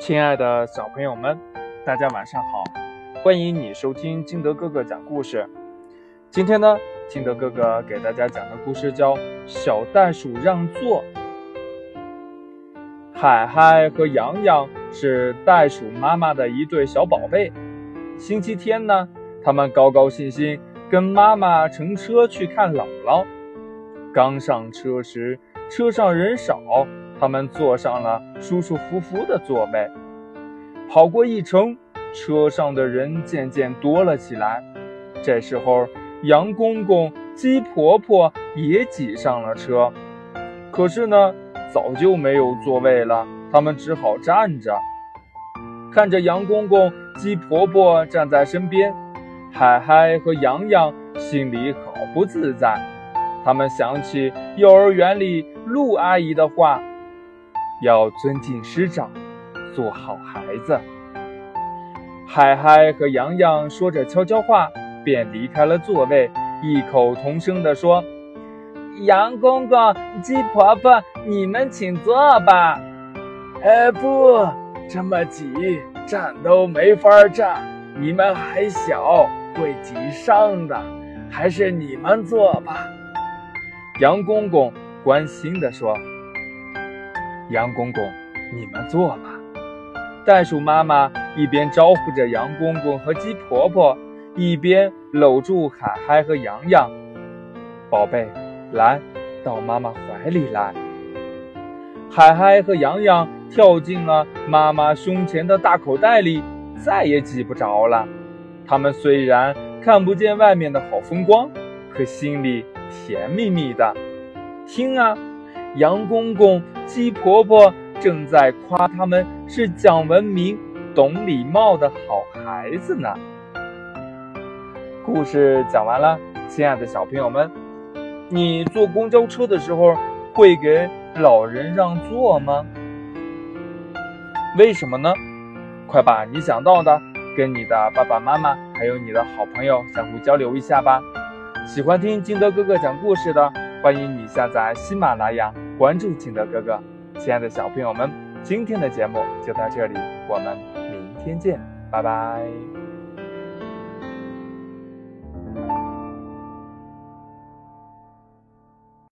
亲爱的小朋友们，大家晚上好！欢迎你收听金德哥哥讲故事。今天呢，金德哥哥给大家讲的故事叫《小袋鼠让座》。海海和洋洋是袋鼠妈妈的一对小宝贝。星期天呢，他们高高兴兴跟妈妈乘车去看姥姥。刚上车时，车上人少。他们坐上了舒舒服服的座位，跑过一程，车上的人渐渐多了起来。这时候，羊公公、鸡婆婆也挤上了车，可是呢，早就没有座位了，他们只好站着。看着羊公公、鸡婆婆站在身边，海海和洋洋心里好不自在。他们想起幼儿园里陆阿姨的话。要尊敬师长，做好孩子。海海和洋洋说着悄悄话，便离开了座位，异口同声地说：“杨公公、鸡婆婆，你们请坐吧。”“哎，不，这么挤，站都没法站。你们还小，会挤伤的，还是你们坐吧。”杨公公关心地说。杨公公，你们坐吧。袋鼠妈妈一边招呼着杨公公和鸡婆婆，一边搂住海海和洋洋。宝贝，来到妈妈怀里来。海海和洋洋跳进了妈妈胸前的大口袋里，再也挤不着了。他们虽然看不见外面的好风光，可心里甜蜜蜜的。听啊！杨公公、鸡婆婆正在夸他们是讲文明、懂礼貌的好孩子呢。故事讲完了，亲爱的小朋友们，你坐公交车的时候会给老人让座吗？为什么呢？快把你想到的跟你的爸爸妈妈还有你的好朋友相互交流一下吧。喜欢听金德哥哥讲故事的。欢迎你下载喜马拉雅，关注金德哥哥。亲爱的小朋友们，今天的节目就到这里，我们明天见，拜拜。